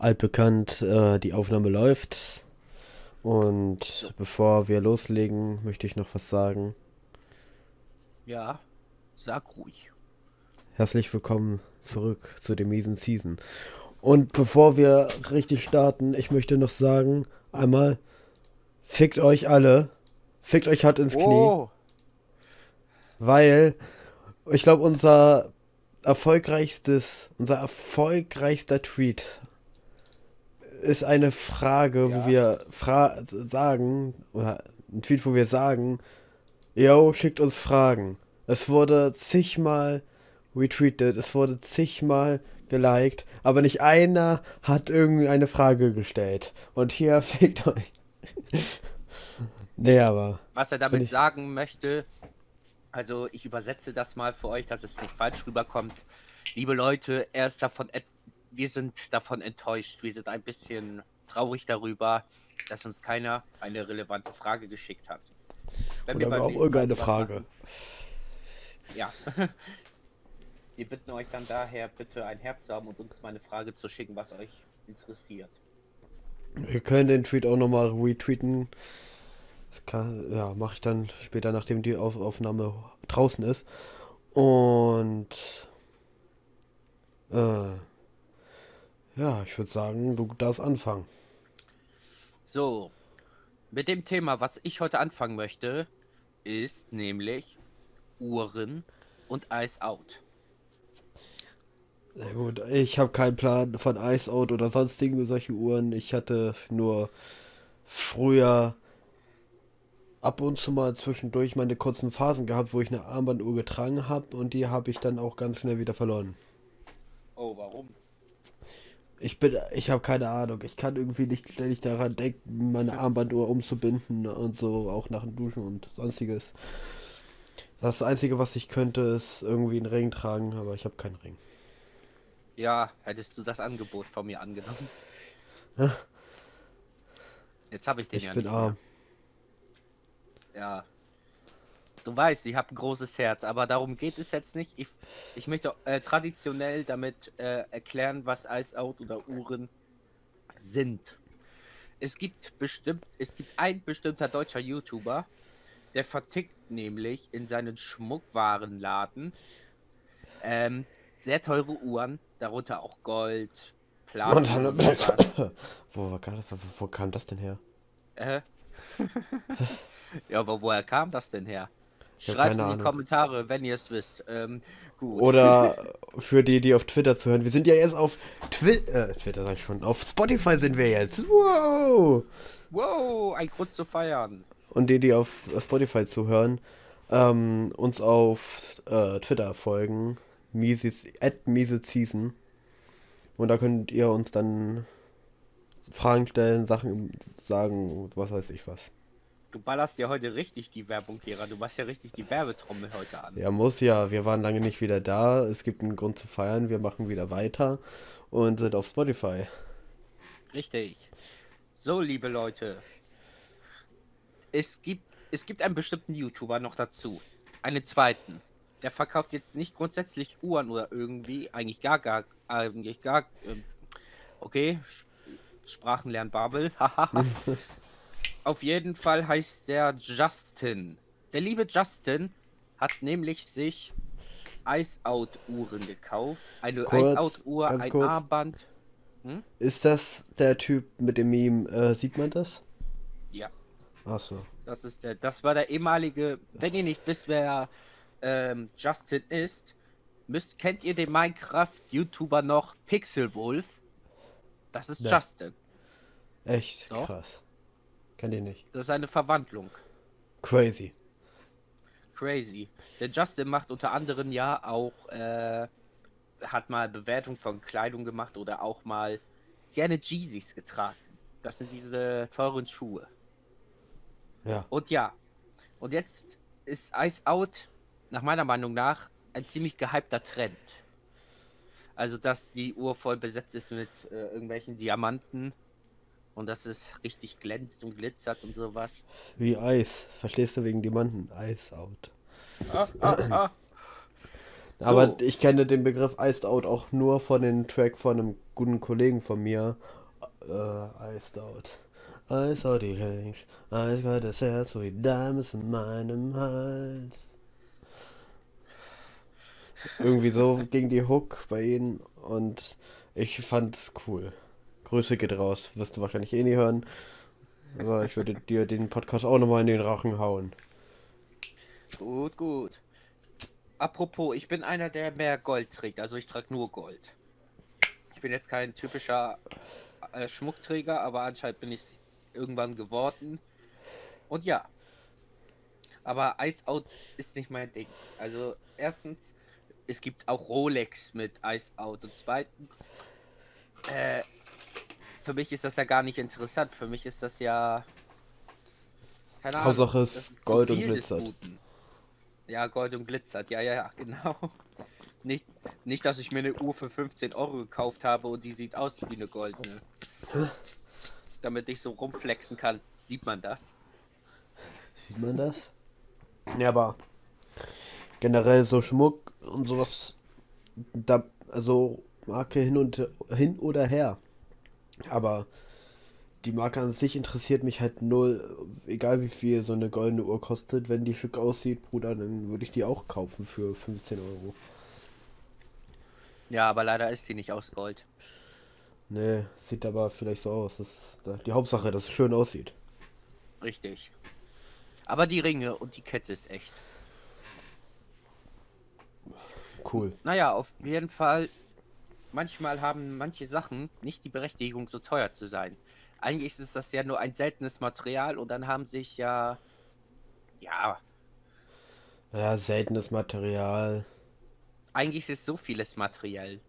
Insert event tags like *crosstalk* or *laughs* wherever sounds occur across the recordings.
altbekannt, äh, die Aufnahme läuft. Und bevor wir loslegen, möchte ich noch was sagen. Ja, sag ruhig. Herzlich willkommen zurück zu dem miesen Season. Und bevor wir richtig starten, ich möchte noch sagen, einmal, fickt euch alle. Fickt euch hart ins Knie. Oh, Weil, ich glaube, unser erfolgreichstes, unser erfolgreichster Tweet ist eine Frage, Ja. wo wir fra sagen, oder ein Tweet, wo wir sagen, yo, schickt uns Fragen. Es wurde zigmal retweetet, es wurde zigmal geliked, aber nicht einer hat irgendeine Frage gestellt. Und hier *laughs* fickt euch. nee, aber. was er damit ich- sagen möchte, also ich übersetze das mal für euch, dass es nicht falsch rüberkommt. Liebe Leute, er ist davon, et- wir sind davon enttäuscht. Wir sind ein bisschen traurig darüber, dass uns keiner eine relevante Frage geschickt hat. Wenn Oder beim auch irgendeine Frage. machen- Ja. *laughs* Wir bitten euch dann daher, bitte ein Herz zu haben und uns mal eine Frage zu schicken, was euch interessiert. Wir können den Tweet auch nochmal retweeten. Das kann, ja, mache ich dann später, nachdem die Auf Aufnahme draußen ist. Und äh, ja, ich würde sagen, du darfst anfangen. So, mit dem Thema, was ich heute anfangen möchte, ist nämlich Uhren und Ice Out. Sehr gut. Ich habe keinen Plan von Ice Out oder sonstigen solche Uhren. Ich hatte nur früher ab und zu mal zwischendurch meine kurzen Phasen gehabt, wo ich eine Armbanduhr getragen habe und die habe ich dann auch ganz schnell wieder verloren. Oh, warum? Ich bin, ich habe keine Ahnung. Ich kann irgendwie nicht ständig daran denken, meine Armbanduhr umzubinden und so, auch nach dem Duschen und sonstiges. Das Einzige, was ich könnte, ist irgendwie einen Ring tragen, aber ich habe keinen Ring. Ja, hättest du das Angebot von mir angenommen? Ja. Jetzt habe ich den Ich ja bin nicht arm. mehr. Ja. Du weißt, ich habe ein großes Herz, aber darum geht es jetzt nicht. Ich, ich möchte äh, traditionell damit äh, erklären, was Ice Out oder Uhren sind. Es gibt bestimmt, es gibt ein bestimmter deutscher YouTuber, der vertickt nämlich in seinen Schmuckwarenladen ähm, sehr teure Uhren, darunter auch Gold, Platin. *laughs* Wo, wo kam das denn her? Äh? *laughs* ja, aber woher kam das denn her? Schreibt in keine die Ahnung. Kommentare, wenn ihr es wisst. Ähm, gut. Oder *laughs* für die, die auf Twitter zuhören. Wir sind ja jetzt auf Twi äh, Twitter, sag ich schon. Auf Spotify sind wir jetzt. Wow! Wow, ein Grund zu feiern. Und die, die auf Spotify zuhören, ähm, uns auf äh, Twitter folgen. Mises, at Season. Und da könnt ihr uns dann Fragen stellen, Sachen sagen, was weiß ich was. Du ballerst ja heute richtig die Werbung, Kira. Du machst ja richtig die Werbetrommel heute an. Ja, muss ja. Wir waren lange nicht wieder da. Es gibt einen Grund zu feiern. Wir machen wieder weiter und sind auf Spotify. Richtig. So, liebe Leute. Es gibt, es gibt einen bestimmten YouTuber noch dazu. Einen zweiten. Der verkauft jetzt nicht grundsätzlich Uhren oder irgendwie. Eigentlich gar, gar, eigentlich gar. Ähm, okay. Sch- Sprachenlern Babel. *laughs* Hahaha. Auf jeden Fall heißt der Justin. Der liebe Justin hat nämlich sich Ice-Out-Uhren gekauft. Eine Ice-Out-Uhr, ein kurz. Armband. Ist das der Typ mit dem Meme? Äh, sieht man das? Ja. Achso. Das ist der, das war der ehemalige, wenn ihr nicht wisst, wer ähm, Justin ist, müsst, kennt ihr den Minecraft-YouTuber noch Pixelwolf? Das ist Nee. Justin. Echt Doch. krass. Kennt ihr nicht. Das ist eine Verwandlung. Crazy. Crazy. Der Justin macht unter anderem ja auch, äh, hat mal Bewertung von Kleidung gemacht oder auch mal gerne Jeezys getragen. Das sind diese teuren Schuhe. Ja. Und ja, und jetzt ist Ice Out nach meiner Meinung nach ein ziemlich gehypter Trend. Also, dass die Uhr voll besetzt ist mit äh, irgendwelchen Diamanten und dass es richtig glänzt und glitzert und sowas. Wie Eis. Verstehst du wegen Diamanten? Ice out. Ah, ah, ah. Aber So. ich kenne den Begriff Iced Out auch nur von dem Track von einem guten Kollegen von mir, äh, Iced Out. Iced Out, die Range, eiskaltes Herz, wie Diamonds in meinem Hals. Irgendwie so ging die Hook bei ihnen und ich fand's cool. Grüße geht raus, wirst du wahrscheinlich eh nie hören. Aber ich würde dir den Podcast auch nochmal in den Rachen hauen. Gut, gut. Apropos, ich bin einer, der mehr Gold trägt, also ich trage nur Gold. Ich bin jetzt kein typischer äh, Schmuckträger, aber anscheinend bin ich irgendwann geworden. Und ja. Aber Ice Out ist nicht mein Ding. Also erstens, es gibt auch Rolex mit Ice Out. Und zweitens, äh, für mich ist das ja gar nicht interessant. Für mich ist das ja. Keine Ahnung. Hauptsache es Gold und glitzert. Ja, Gold und glitzert. Ja, ja, ja, *laughs* genau. Nicht, nicht, dass ich mir eine Uhr für 15 Euro gekauft habe und die sieht aus wie eine goldene. Damit ich so rumflexen kann. Sieht man das? Sieht man das? Ja, aber generell so Schmuck und sowas, da, also Marke hin und hin oder her. Aber die Marke an sich interessiert mich halt null. Egal wie viel so eine goldene Uhr kostet, wenn die Stück aussieht, Bruder, dann würde ich die auch kaufen für 15 Euro. Ja, aber leider ist sie nicht aus Gold. Nee, sieht aber vielleicht so aus. Das ist die Hauptsache, dass es schön aussieht. Richtig. Aber die Ringe und die Kette ist echt. Cool. Naja, auf jeden Fall manchmal haben manche Sachen nicht die Berechtigung, so teuer zu sein. Eigentlich ist das ja nur ein seltenes Material und dann haben sich ja. Ja. Ja, seltenes Material. Eigentlich ist so vieles materiell.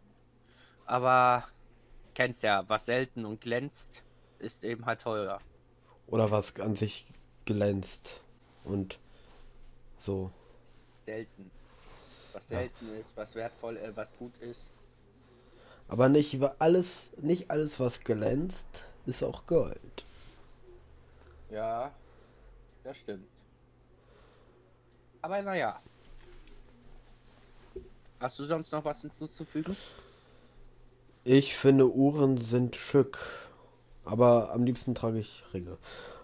Aber kennst ja, was selten und glänzt, ist eben halt teuer. Oder was an sich glänzt und so. Selten. Was selten ja. ist, was wertvoll, äh, was gut ist. Aber nicht alles, nicht alles, was glänzt, ist auch Gold. Ja, das stimmt. Aber naja. Hast du sonst noch was hinzuzufügen? Ich finde Uhren sind schick. Aber am liebsten trage ich Ringe.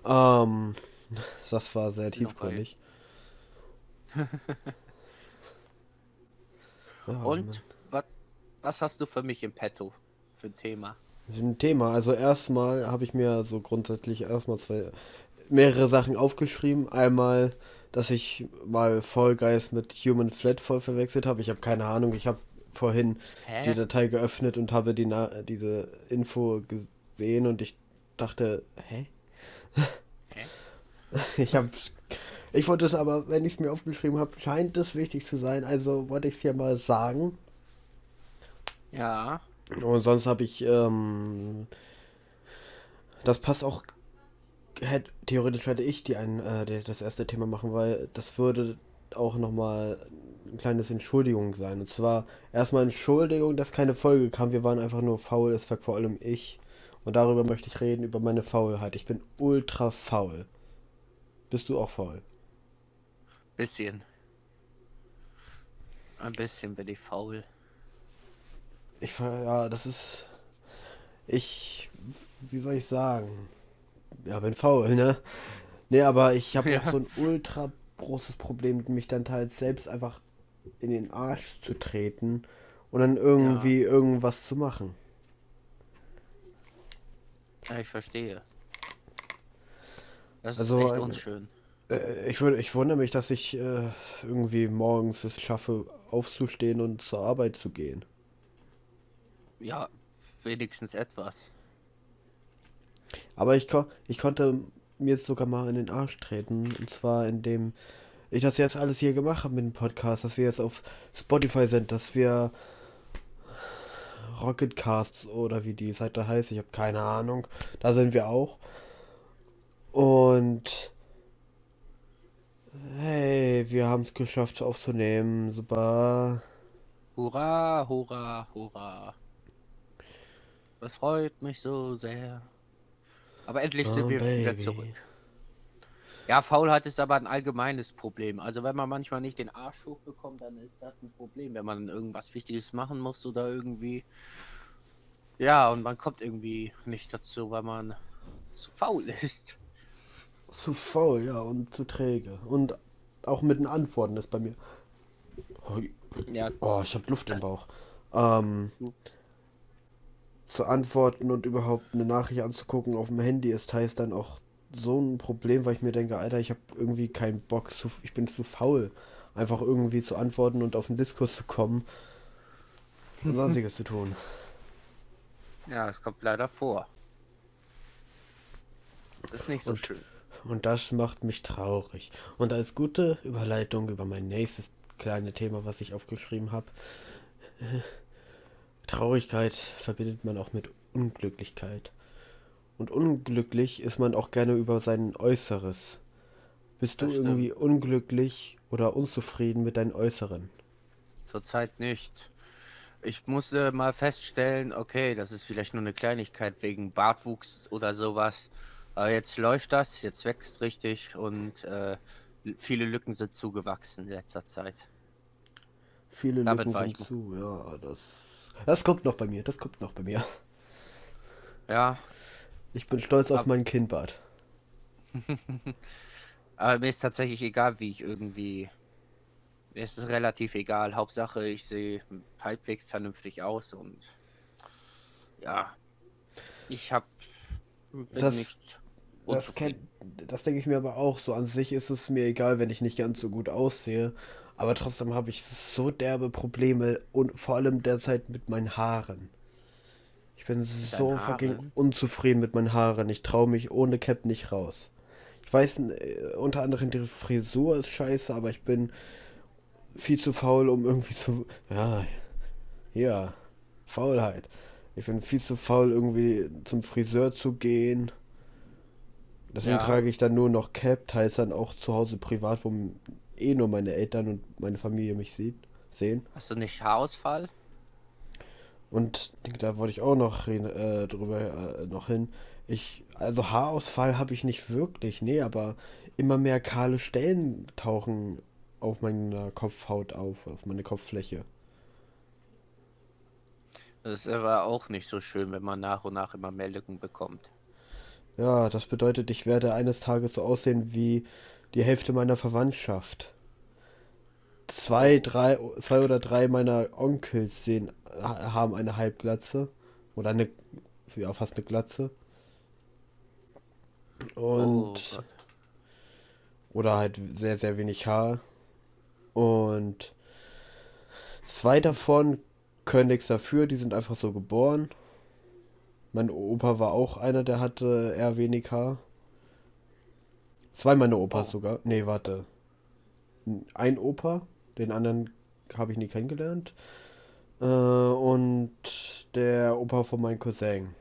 Ähm, *laughs* das war sehr tiefgründig. *laughs* ja, Und was hast du für mich im Petto für ein Thema? Ein Thema. Also erstmal habe ich mir so grundsätzlich erstmal zwei mehrere Sachen aufgeschrieben. Einmal, dass ich mal Vollgeist mit Human Flat voll verwechselt habe. Ich habe keine Ahnung. Ich habe vorhin Hä? die Datei geöffnet und habe die Na diese Info gesehen und ich dachte, hä? hä? *laughs* Ich habe ich wollte es aber, wenn ich es mir aufgeschrieben habe, scheint es wichtig zu sein. Also wollte ich es ja mal sagen. Ja. Und sonst habe ich, ähm, das passt auch, hätte, theoretisch hätte ich die ein, äh, das erste Thema machen, weil das würde auch nochmal ein kleines Entschuldigung sein. Und zwar erstmal Entschuldigung, dass keine Folge kam. Wir waren einfach nur faul, es war vor allem ich. Und darüber möchte ich reden, über meine Faulheit. Ich bin ultra faul. Bist du auch faul? Bisschen. Ein bisschen bin ich faul. Ich ja, das ist. Ich. Wie soll ich sagen? Ja, bin faul, ne? Ne, aber ich habe *laughs* ja. auch so ein ultra großes Problem, mich dann teils selbst einfach in den Arsch zu treten und dann irgendwie ja. irgendwas zu machen. Ja, ich verstehe. Das also, ist echt unschön. Äh, ich, würde, ich wundere mich, dass ich äh, irgendwie morgens es schaffe, aufzustehen und zur Arbeit zu gehen. Ja, wenigstens etwas. Aber ich, ko ich konnte mir jetzt sogar mal in den Arsch treten. Und zwar indem ich das jetzt alles hier gemacht habe mit dem Podcast, dass wir jetzt auf Spotify sind, dass wir Rocketcast oder wie die Seite heißt, ich habe keine Ahnung. Da sind wir auch. Und hey, wir haben es geschafft aufzunehmen. Super. Hurra, hurra, hurra. Das freut mich so sehr. Aber endlich oh, sind wir baby. wieder zurück. Ja, Faulheit ist aber ein allgemeines Problem. Also wenn man manchmal nicht den Arsch hochbekommt, dann ist das ein Problem. Wenn man irgendwas Wichtiges machen muss oder irgendwie. Ja, und man kommt irgendwie nicht dazu, weil man zu faul ist. Zu faul, ja, und zu träge. Und auch mit den Antworten ist bei mir. Oh, Ja, oh ich hab Luft im Bauch. Ähm, zu antworten und überhaupt eine Nachricht anzugucken auf dem Handy ist teils dann auch so ein Problem, weil ich mir denke, Alter, ich habe irgendwie keinen Bock, zu, ich bin zu faul, einfach irgendwie zu antworten und auf den Diskurs zu kommen und *laughs* sonstiges zu tun. ja, es kommt leider vor. Das ist nicht so Und- schön. Und das macht mich traurig. Und als gute Überleitung über mein nächstes kleine Thema, was ich aufgeschrieben habe. Traurigkeit verbindet man auch mit Unglücklichkeit. Und unglücklich ist man auch gerne über sein Äußeres. Bist du irgendwie unglücklich oder unzufrieden mit deinem Äußeren? Zurzeit nicht. Ich musste mal feststellen, okay, das ist vielleicht nur eine Kleinigkeit wegen Bartwuchs oder sowas. Aber jetzt läuft das, jetzt wächst richtig und äh, viele Lücken sind zugewachsen in letzter Zeit. Viele Damit Lücken sind zu, ja, das. Das kommt noch bei mir, das kommt noch bei mir. Ja, Ich bin stolz auf mein Kinnbart. *laughs* aber mir ist tatsächlich egal, wie ich irgendwie. Mir ist es relativ egal. Hauptsache, ich sehe halbwegs vernünftig aus und ja, ich habe bin Das- nicht Das, kenn, das denke ich mir aber auch so. An sich ist es mir egal, wenn ich nicht ganz so gut aussehe. Aber trotzdem habe ich so derbe Probleme und vor allem derzeit mit meinen Haaren. Ich bin so deinen fucking unzufrieden mit meinen Haaren. Ich traue mich ohne Cap nicht raus. Ich weiß, äh, unter anderem die Frisur ist scheiße, aber ich bin viel zu faul, um irgendwie zu. Ja, ja, Faulheit. Ich bin viel zu faul, irgendwie zum Friseur zu gehen. Deswegen Ja. trage ich dann nur noch Cap, teils dann auch zu Hause privat, wo eh nur meine Eltern und meine Familie mich sieht, sehen. Hast du nicht Haarausfall? Und da wollte ich auch noch reden, äh, drüber äh, noch hin. Ich, also Haarausfall habe ich nicht wirklich, nee, aber immer mehr kahle Stellen tauchen auf meiner Kopfhaut auf, auf meine Kopffläche. Das ist aber auch nicht so schön, wenn man nach und nach immer mehr Lücken bekommt. Ja, das bedeutet, ich werde eines Tages so aussehen wie die Hälfte meiner Verwandtschaft. Zwei, drei, zwei oder drei meiner Onkels sehen, ha- haben eine Halbglatze. Oder eine, ja, fast eine Glatze. Oh Und, Gott. oder halt sehr, sehr wenig Haar. Und zwei davon können nichts dafür, die sind einfach so geboren. Mein Opa war auch einer, der hatte eher wenig Haar. Zwei meiner Opas Oh. sogar. Nee, warte. Ein Opa, den anderen habe ich nie kennengelernt. Äh, und der Opa von meinem Cousin.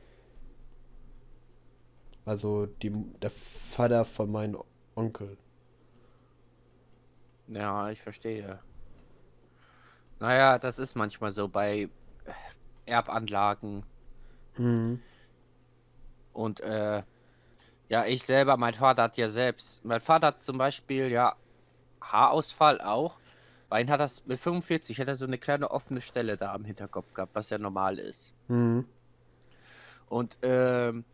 Also die, der Vater von meinem Onkel. Ja, ich verstehe. Naja, das ist manchmal so bei Erbanlagen Mhm. und äh, ja, ich selber, mein Vater hat ja selbst, mein Vater hat zum Beispiel ja Haarausfall auch. Bei ihm hat das mit 45 hat er so eine kleine offene Stelle da am Hinterkopf gehabt, was ja normal ist. Mhm. Und ähm,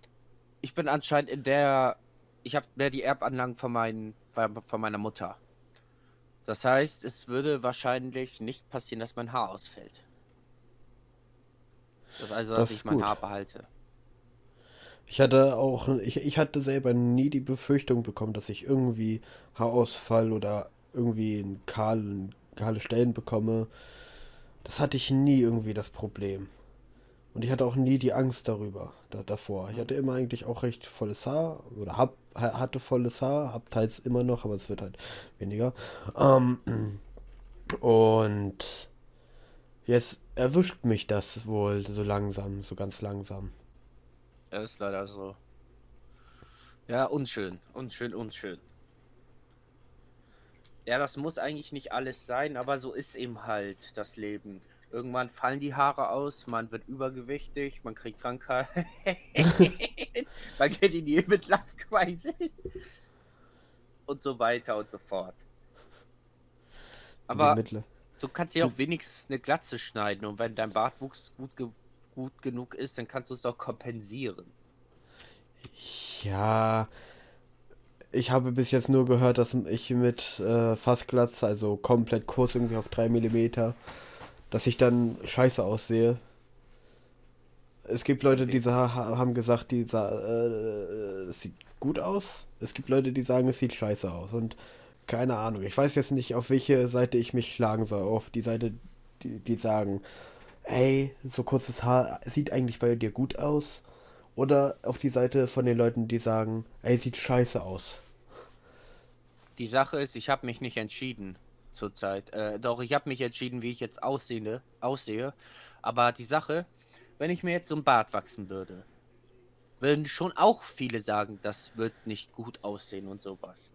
ich bin anscheinend in der, ich habe mehr die Erbanlagen von, meinen, von meiner Mutter. Das heißt, es würde wahrscheinlich nicht passieren, dass mein Haar ausfällt. Das also, Das dass ist ich mein gut. Haar behalte. Ich hatte auch, ich, ich hatte selber nie die Befürchtung bekommen, dass ich irgendwie Haarausfall oder irgendwie einen kahlen, kahle Stellen bekomme. Das hatte ich nie irgendwie das Problem. Und ich hatte auch nie die Angst darüber, da, davor. Ich hatte immer eigentlich auch recht volles Haar oder hab, ha- hatte volles Haar, hab teils immer noch, aber es wird halt weniger. Ähm, und jetzt erwischt mich das wohl so langsam, so ganz langsam. Das ist leider so. Ja, unschön, unschön, unschön. Ja, das muss eigentlich nicht alles sein, aber so ist eben halt das Leben. Irgendwann fallen die Haare aus, man wird übergewichtig, man kriegt Krankheit, *laughs* man geht in die Midlife Crisis und so weiter und so fort. Aber du kannst dir auch wenigstens eine Glatze schneiden und wenn dein Bartwuchs gut ge gut genug ist, dann kannst du es doch kompensieren. Ja, ich habe bis jetzt nur gehört, dass ich mit äh, Fassglatze, also komplett kurz irgendwie auf 3 mm, dass ich dann scheiße aussehe. Es gibt Leute, die haben gesagt, die äh, es sieht gut aus. Es gibt Leute, die sagen, es sieht scheiße aus. Und keine Ahnung. Ich weiß jetzt nicht, auf welche Seite ich mich schlagen soll. Auf die Seite, die, die sagen, ey, so kurzes Haar sieht eigentlich bei dir gut aus. Oder auf die Seite von den Leuten, die sagen, ey, sieht scheiße aus. Die Sache ist, ich habe mich nicht entschieden zurzeit. Äh, doch, ich habe mich entschieden, wie ich jetzt aussehe, aussehe. Aber die Sache, wenn ich mir jetzt so ein Bart wachsen würde, würden schon auch viele sagen, das wird nicht gut aussehen und sowas.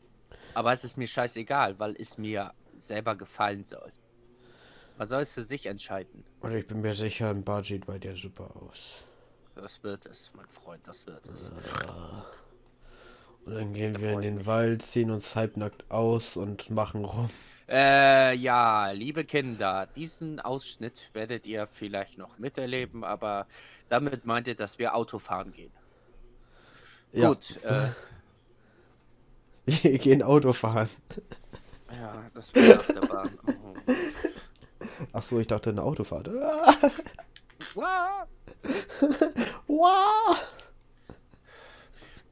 Aber es ist mir scheißegal, weil es mir selber gefallen soll. Man soll es für sich entscheiden. Und ich bin mir sicher, ein Bart sieht bei dir super aus. Das wird es, mein Freund, das wird es. Und dann gehen wir in den Wald, ziehen uns halbnackt aus und machen rum. Äh, ja, liebe Kinder, diesen Ausschnitt werdet ihr vielleicht noch miterleben, aber damit meint ihr, dass wir Autofahren gehen. Ja. Gut, äh, *laughs* Wir gehen Auto fahren. ja, das war nach der Bahn. Oh. Ach so, ich dachte eine Autofahrt. *laughs*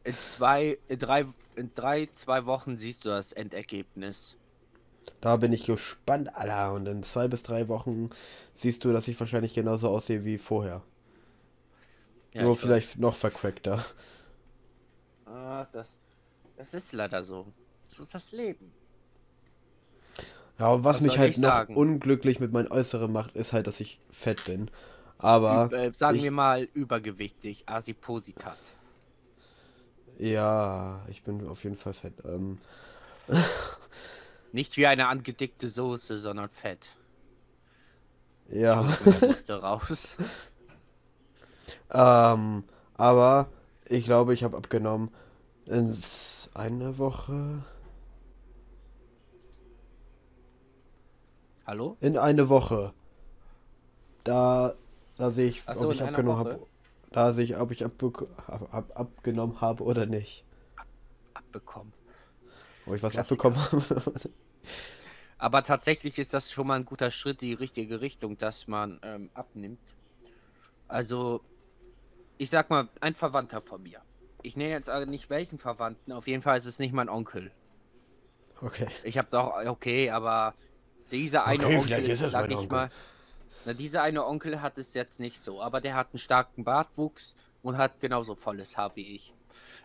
In zwei, in drei, in drei, zwei Wochen siehst du das Endergebnis. Da bin ich gespannt, Alter. Und in zwei bis drei Wochen siehst du, dass ich wahrscheinlich genauso aussehe wie vorher. Ja, Nur ich vielleicht noch vercrackter. weiß. Ah, das, das ist leider so. So ist das Leben. Ja, und was, Was mich halt noch sagen? unglücklich mit meinem Äußeren macht, ist halt, dass ich fett bin. Aber Üb- äh, sagen ich- wir mal übergewichtig, Asipositas. ja, ich bin auf jeden Fall fett. Ähm, Nicht wie eine angedickte Soße, sondern fett. ja. Musste raus. *laughs* ähm, aber ich glaube, ich habe abgenommen in einer Woche. Hallo? In eine Woche. Da, da sehe ich, so, ob ich abgenommen habe. Da sehe ich, ob ich abbe ab, ab, abgenommen habe oder nicht. Abbekommen. Ob ich was Klassiker. abbekommen habe. *laughs* Aber tatsächlich ist das schon mal ein guter Schritt in die richtige Richtung, dass man ähm, abnimmt. Also, ich sag mal, ein Verwandter von mir. Ich nenne jetzt nicht welchen Verwandten, auf jeden Fall ist es nicht mein Onkel. okay. Ich habe doch, okay, aber dieser eine Okay, Onkel, ist sag ich Onkel. mal, na, dieser eine Onkel hat es jetzt nicht so, aber der hat einen starken Bartwuchs und hat genauso volles Haar wie ich.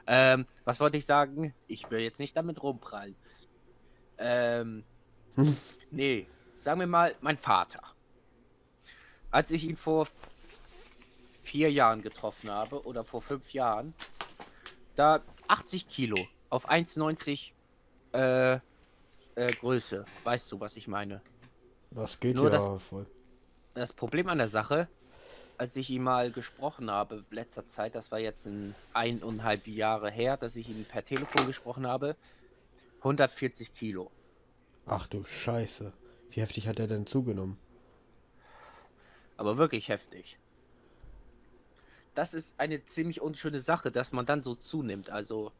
Ähm, was wollte ich sagen? Ich will jetzt nicht damit rumprallen. Ähm, Hm. *laughs* nee, sagen wir mal, mein Vater. Als ich ihn vor vier Jahren getroffen habe oder vor fünf Jahren, da 80 Kilo auf 1,90 äh, äh, Größe. Weißt du, was ich meine? Das geht Nur ja das- voll. Das Problem an der Sache, als ich ihn mal gesprochen habe, letzter Zeit, das war jetzt ein eineinhalb Jahre her, dass ich ihn per Telefon gesprochen habe, 140 Kilo. Ach du Scheiße. Wie heftig hat er denn zugenommen? Aber wirklich heftig. Das ist eine ziemlich unschöne Sache, dass man dann so zunimmt. Also,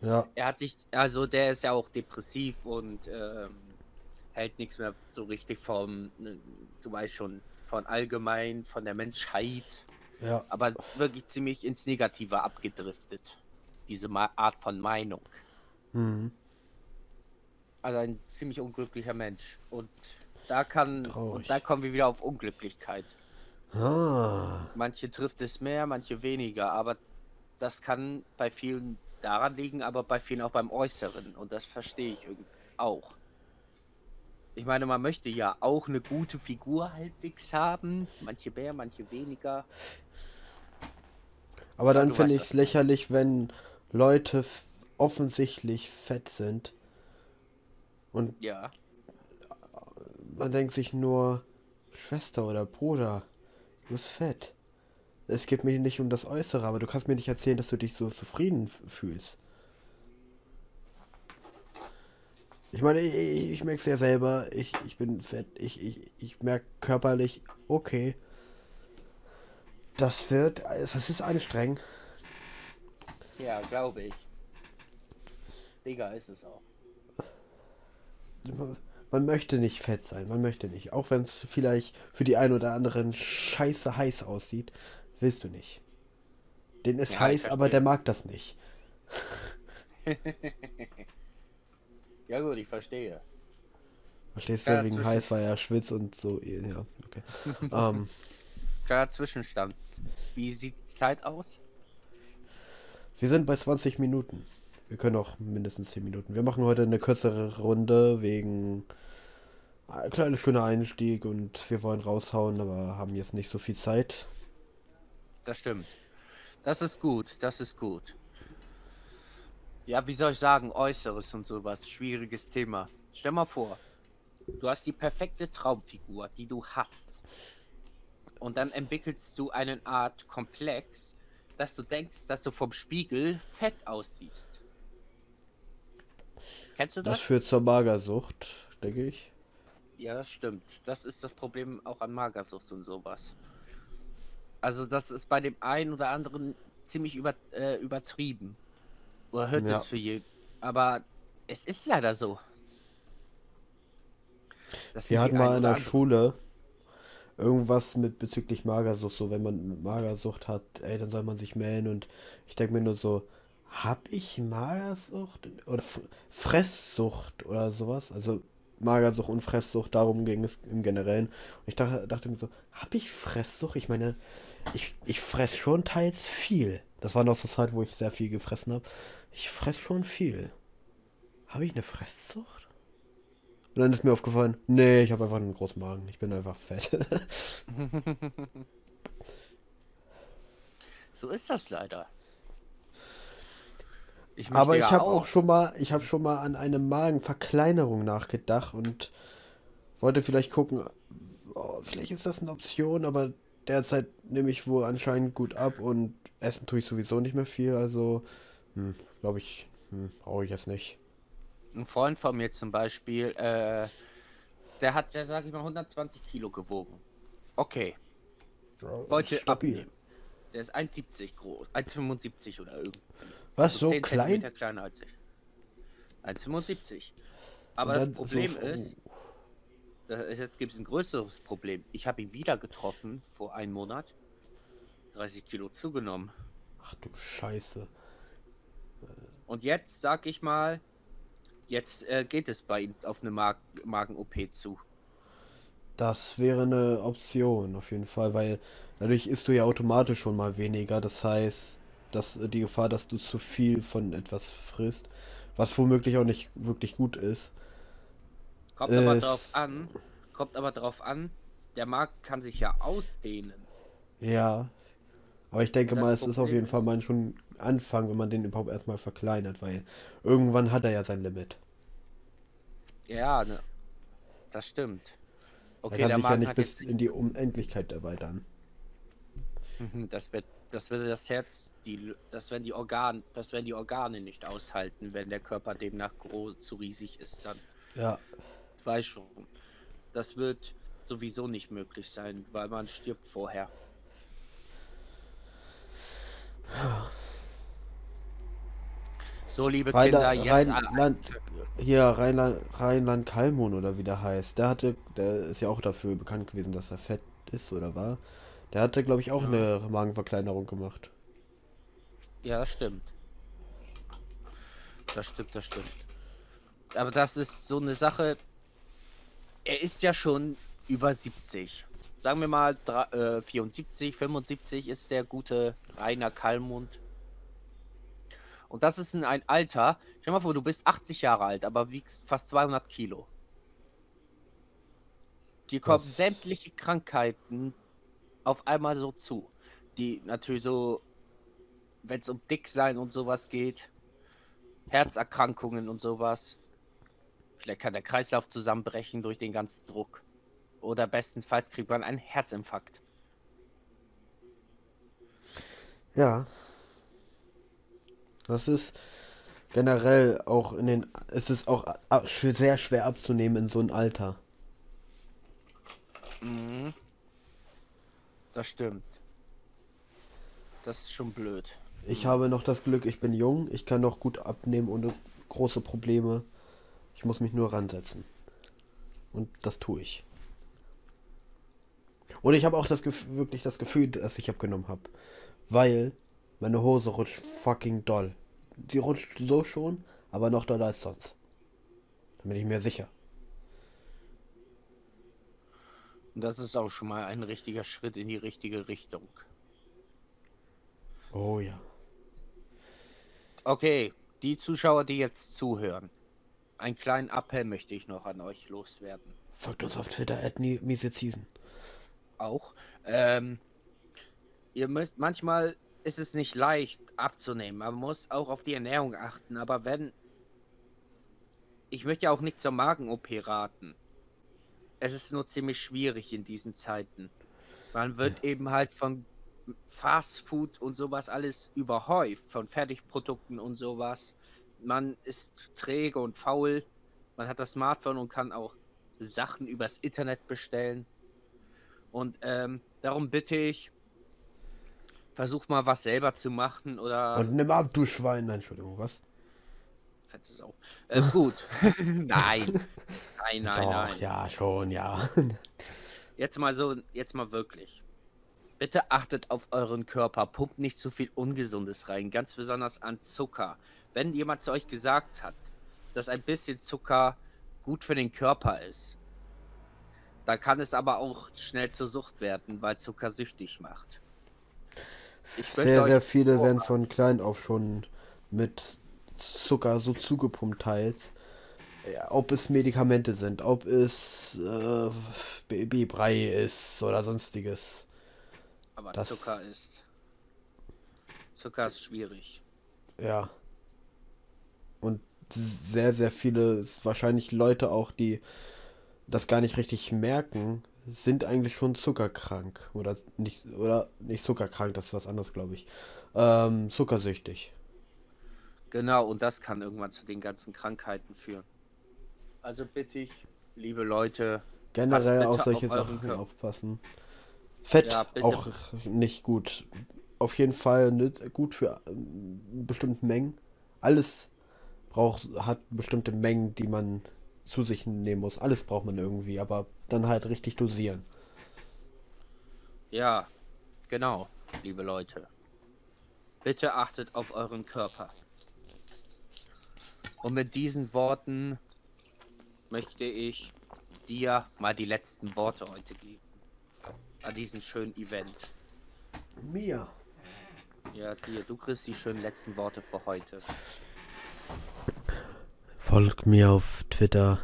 Ja, er hat sich, also der ist ja auch depressiv und ähm, hält nichts mehr so richtig vom, ne, du weißt schon, von allgemein, von der Menschheit. ja. aber wirklich ziemlich ins Negative abgedriftet. Diese Art von Meinung. Mhm. Also ein ziemlich unglücklicher Mensch. Und da kann, Traurig. und da kommen wir wieder auf Unglücklichkeit. Ah. Manche trifft es mehr, manche weniger, aber das kann bei vielen daran liegen, aber bei vielen auch beim Äußeren. Und das verstehe ich irgendwie auch. Ich meine, man möchte ja auch eine gute Figur halbwegs haben. Manche mehr, manche weniger. Aber dann du finde ich es lächerlich, wenn Leute offensichtlich fett sind. Und Ja. man denkt sich nur, Schwester oder Bruder, du bist fett. Es geht mir nicht um das Äußere, aber du kannst mir nicht erzählen, dass du dich so zufrieden fühlst. Ich meine, ich, ich, ich merke es ja selber, ich, ich bin fett, ich, ich, ich merke körperlich, okay. Das wird, das ist anstrengend. Ja, glaube ich. Digga, ist es auch. Man möchte nicht fett sein, man möchte nicht. Auch wenn es vielleicht für die einen oder anderen scheiße heiß aussieht, willst du nicht. Den ist Ja, heiß, aber der mag das nicht. *laughs* Ja gut, ich verstehe. Verstehst du, Ja, wegen heiß, weil er schwitzt und so. Ja, okay. *laughs* ähm, Kleiner Zwischenstand. Wie sieht die Zeit aus? wir sind bei 20 Minuten. Wir können auch mindestens 10 Minuten. Wir machen heute eine kürzere Runde wegen ein kleiner schöner Einstieg und wir wollen raushauen, aber haben jetzt nicht so viel Zeit. Das stimmt. Das ist gut, das ist gut. Ja, wie soll ich sagen, Äußeres und sowas, schwieriges Thema. Stell mal vor, du hast die perfekte Traumfigur, die du hast. Und dann entwickelst du eine Art Komplex, dass du denkst, dass du vom Spiegel fett aussiehst. Kennst du Das das? führt zur Magersucht, denke ich. Ja, das stimmt. Das ist das Problem auch an Magersucht und sowas. Also das ist bei dem einen oder anderen ziemlich über, äh, übertrieben. Oder hört Ja. es für jeden. Aber es ist leider so. Das Wir hatten mal in der andere- Schule irgendwas mit bezüglich Magersucht, so wenn man Magersucht hat, ey, dann soll man sich melden und ich denke mir nur so, hab ich Magersucht oder F Fresssucht oder sowas? Also Magersucht und Fresssucht, darum ging es im Generellen. Und ich dachte, dachte mir so, hab ich Fresssucht? Ich meine, ich, ich fress schon teils viel. Das war noch so Zeit, wo ich sehr viel gefressen habe. Ich fress schon viel. Habe ich eine Fresssucht? Und dann ist mir aufgefallen, nee, ich habe einfach einen großen Magen. Ich bin einfach fett. *laughs* So ist das leider. Ich Aber ich habe auch schon mal, ich habe schon mal an eine Magenverkleinerung nachgedacht und wollte vielleicht gucken, oh, vielleicht ist das eine Option, aber derzeit nehme ich wohl anscheinend gut ab und essen tue ich sowieso nicht mehr viel, also hm, glaube ich, hm, brauche ich jetzt nicht. Ein Freund von mir zum Beispiel, äh, der hat, ja, sag ich mal, 120 Kilo gewogen. Okay, Ja, wollte stabil. abnehmen. Der ist 1,70 groß, 1,75 oder irgendwie. Was, so 10 klein? Zentimeter kleiner als ich. 1,75. Aber das Problem so- ist, jetzt gibt es ein größeres Problem. Ich habe ihn wieder getroffen vor einem Monat. 30 Kilo zugenommen. Ach du Scheiße. Und jetzt sag ich mal, jetzt äh, geht es bei ihm auf eine Mag Magen-OP zu. Das wäre eine Option, auf jeden Fall, weil dadurch isst du ja automatisch schon mal weniger. Das heißt, dass äh, die Gefahr, dass du zu viel von etwas frisst, was womöglich auch nicht wirklich gut ist. Kommt aber Äh, drauf an, kommt aber drauf an, der Markt kann sich ja ausdehnen. Ja. Aber ich denke mal, es ist auf Problem jeden Fall mal schon Anfang, wenn man den überhaupt erstmal verkleinert, weil irgendwann hat er ja sein Limit. Ja, ne, das stimmt. Er Okay, kann der sich ja nicht bis in die Unendlichkeit erweitern. Mhm, Das wird, das würde das Herz, die, das werden die Organe, das werden die Organe nicht aushalten, wenn der Körper demnach groß, zu riesig ist. Dann Ja. Weiß schon. Das wird sowieso nicht möglich sein, weil man stirbt vorher. So, liebe Kinder, Rheinland, jetzt Rheinland, hier Rheinland, Rheinland-Kalmon oder wie der heißt, der hatte, der ist ja auch dafür bekannt gewesen, dass er fett ist oder war. Der hatte, glaube ich, auch Ja. eine Magenverkleinerung gemacht. Ja, das stimmt. Das stimmt, das stimmt. Aber das ist so eine Sache. Er ist ja schon über 70. Sagen wir mal äh, 74, 75 ist der gute Rainer Kallmund. Und das ist in ein Alter. Stell mal vor, du bist 80 Jahre alt, aber wiegst fast 200 Kilo. Dir kommen Das- sämtliche Krankheiten auf einmal so zu. Die natürlich so wenn es um Dicksein und sowas geht, Herzerkrankungen und sowas. Vielleicht kann der Kreislauf zusammenbrechen durch den ganzen Druck. Oder bestenfalls kriegt man einen Herzinfarkt. Ja. Das ist generell auch in den, es ist auch sehr schwer abzunehmen in so einem Alter. Mhm. Das stimmt. Das ist schon blöd. Ich habe noch das Glück, ich bin jung, ich kann noch gut abnehmen ohne große Probleme. Ich muss mich nur ransetzen. Und das tue ich. Und ich habe auch das wirklich das Gefühl, dass ich abgenommen habe. Weil meine Hose rutscht fucking doll. Sie rutscht so schon, aber noch doller als sonst. Da bin ich mir sicher. Und das ist auch schon mal ein richtiger Schritt in die richtige Richtung. Oh ja. Okay, die Zuschauer, die jetzt zuhören. Einen kleinen Appell möchte ich noch an euch loswerden. Folgt uns auf Twitter at Season. Auch. Ähm, ihr müsst manchmal ist es nicht leicht abzunehmen. Man muss auch auf die Ernährung achten. Aber wenn ich möchte ja auch nicht zur Magen-OP raten. Es ist nur ziemlich schwierig in diesen Zeiten. Man wird ja. eben halt von Fast Food und sowas alles überhäuft, von Fertigprodukten und sowas. Man ist träge und faul. Man hat das Smartphone und kann auch Sachen übers Internet bestellen. Und ähm, darum bitte ich, versuch mal was selber zu machen oder. Und nimm ab, du Schwein. Nein, Entschuldigung, was? Fette Sau. Äh, gut. *laughs* nein. Nein, nein, Doch, nein. Ja, schon, ja. Jetzt mal so, jetzt mal wirklich. Bitte achtet auf euren Körper, pumpt nicht zu viel Ungesundes rein, ganz besonders an Zucker. Wenn jemand zu euch gesagt hat, dass ein bisschen Zucker gut für den Körper ist, dann kann es aber auch schnell zur Sucht werden, weil Zucker süchtig macht. sehr, sehr viele werden von klein auf schon mit Zucker so zugepumpt teils. Ja, ob es Medikamente sind, ob es äh, Babybrei ist oder sonstiges. Aber das, Zucker ist. Zucker ist schwierig. Ja. Sehr, sehr viele, wahrscheinlich Leute auch, die das gar nicht richtig merken, sind eigentlich schon zuckerkrank. Oder nicht, oder nicht zuckerkrank, das ist was anderes, glaube ich. Ähm, zuckersüchtig. Genau, und das kann irgendwann zu den ganzen Krankheiten führen. Also bitte ich, liebe Leute, generell auf solche auf Sachen Körper. aufpassen. Fett ja, auch nicht gut. Auf jeden Fall nicht gut für äh, bestimmte Mengen. Alles braucht hat bestimmte Mengen, die man zu sich nehmen muss. Alles braucht man irgendwie, aber dann halt richtig dosieren. Ja, genau, liebe Leute. Bitte achtet auf euren Körper. Und mit diesen Worten möchte ich dir mal die letzten Worte heute geben. An diesem schönen Event. Mir. Ja, dir, du kriegst die schönen letzten Worte für heute. Folgt mir auf Twitter,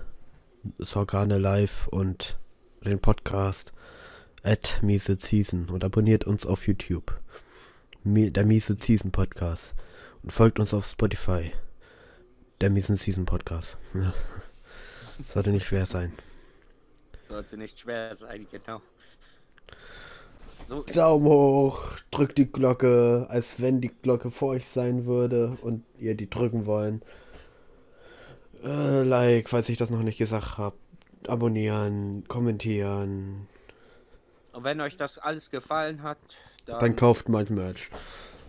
Sorgane Live und den Podcast at Miese Season und abonniert uns auf YouTube. Der Miese Season Podcast. Und folgt uns auf Spotify. Der Miese Season Podcast. *laughs* Sollte nicht schwer sein. Sollte nicht schwer sein, genau. So. Daumen hoch, drückt die Glocke, als wenn die Glocke vor euch sein würde und ihr die drücken wollen. Äh, like, falls ich das noch nicht gesagt habe. Abonnieren, kommentieren. Und wenn euch das alles gefallen hat, dann, dann kauft mein Merch.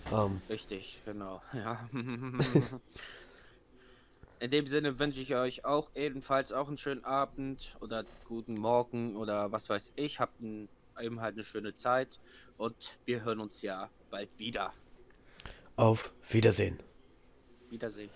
Um. Ähm. Richtig, genau. *laughs* Ja. In dem Sinne wünsche ich euch auch ebenfalls auch einen schönen Abend oder guten Morgen oder was weiß ich. Habt ein, eben halt eine schöne Zeit und wir hören uns ja bald wieder. Auf Wiedersehen. Wiedersehen.